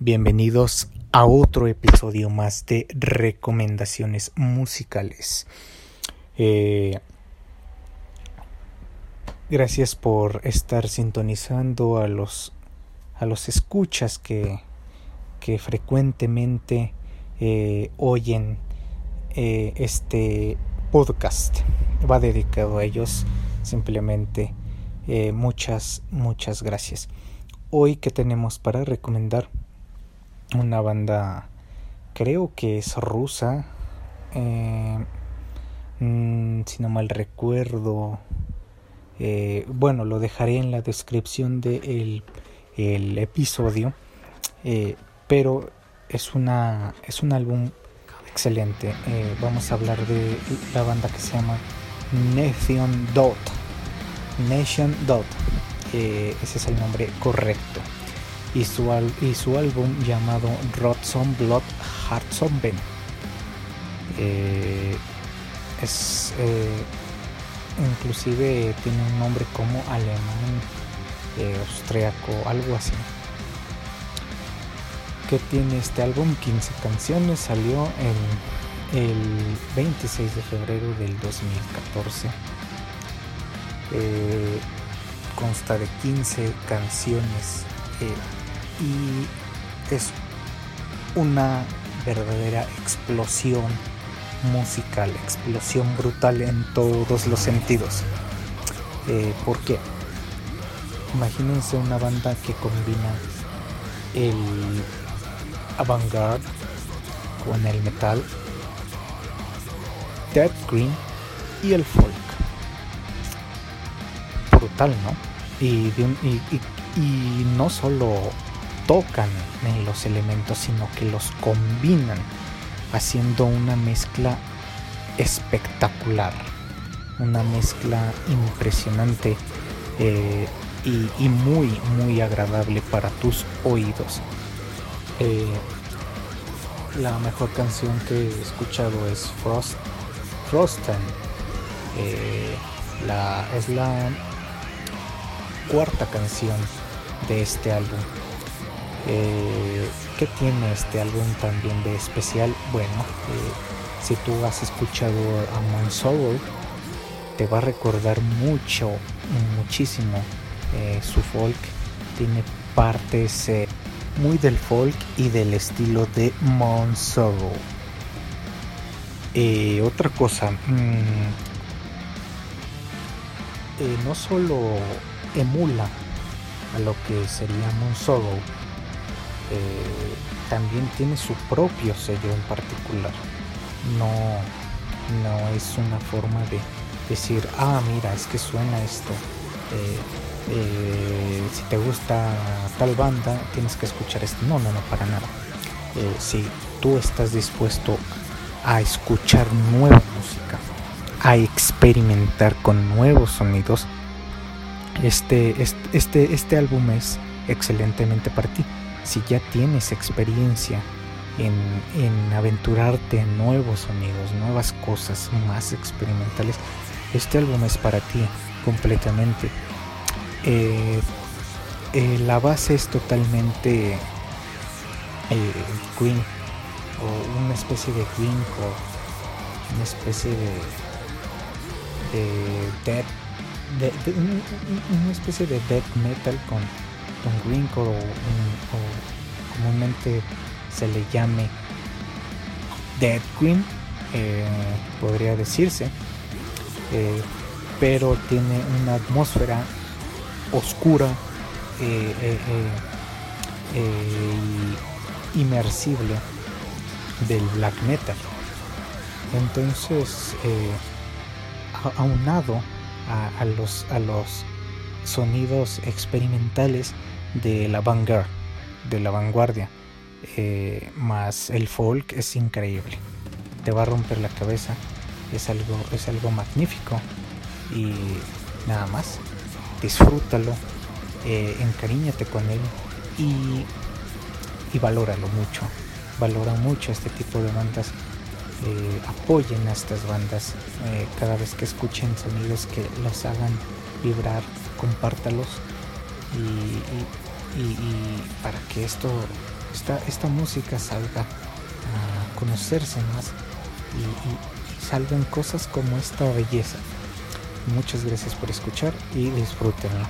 Bienvenidos a otro episodio más de recomendaciones musicales. Eh, gracias por estar sintonizando a los a los escuchas que, que frecuentemente eh, oyen eh, este podcast. Va dedicado a ellos simplemente muchas muchas gracias. Hoy que tenemos para recomendar una banda creo que es rusa eh, mm, si no mal recuerdo eh, bueno lo dejaré en la descripción del de el episodio eh, pero es una es un álbum excelente. Vamos a hablar de la banda que se llama Nation Dot. Nation Dot. Ese es el nombre correcto y su, y su álbum llamado Rodson Blood Heart Eh, eh, inclusive tiene un nombre como alemán, eh, austriaco, algo así. Que tiene este álbum? 15 canciones, salió el, el 26 de febrero del 2014. Eh, consta de 15 canciones y es una verdadera explosión musical, explosión brutal en todos los sentidos. Eh, ¿Por qué? Imagínense una banda que combina el avant-garde con el metal, Dead Green y el folk. Brutal, ¿no? Y, un, y, y no solo tocan en los elementos, sino que los combinan haciendo una mezcla espectacular, una mezcla impresionante eh, y, muy, muy agradable para tus oídos. Eh, la mejor canción que he escuchado es Frost, Frosten. Eh, la, es la cuarta canción de este álbum. Eh, ¿Qué tiene este álbum también de especial? Bueno, eh, si tú has escuchado a Monsoul, te va a recordar mucho, muchísimo eh, su folk. Tiene partes muy del folk y del estilo de Monsoul. otra cosa, mm, no solo emula a lo que sería eh, también tiene su propio sello en particular. No, no es una forma de decir, ah, mira, es que suena esto. Eh, eh, si te gusta tal banda, tienes que escuchar esto. No, no, no, para nada. si tú estás dispuesto a escuchar nueva música, a experimentar con nuevos sonidos, este, este, este, álbum es excelentemente para ti. Si ya tienes experiencia en, en, aventurarte en nuevos sonidos, nuevas cosas más experimentales, este álbum es para ti completamente. Eh, eh, la base es totalmente eh, green o una especie de green o una especie de, de death de, una especie de death metal con, con greencore o, comúnmente se le llame dead green eh, podría decirse eh, pero tiene una atmósfera oscura eh, inmersible del black metal. Entonces aunado a, los, a los sonidos experimentales de la vanguard, de la vanguardia. Eh, más el folk es increíble. Te va a romper la cabeza. Es algo, es algo magnífico. Y nada más. Disfrútalo. Eh, encariñate con él. Y, y valóralo mucho. Valora mucho este tipo de bandas eh, apoyen a estas bandas eh, cada vez que escuchen sonidos que los hagan vibrar, compártalos y, para que esto esta, esta música salga a conocerse más y, salgan cosas como esta belleza. Muchas gracias por escuchar y disfrútenlo.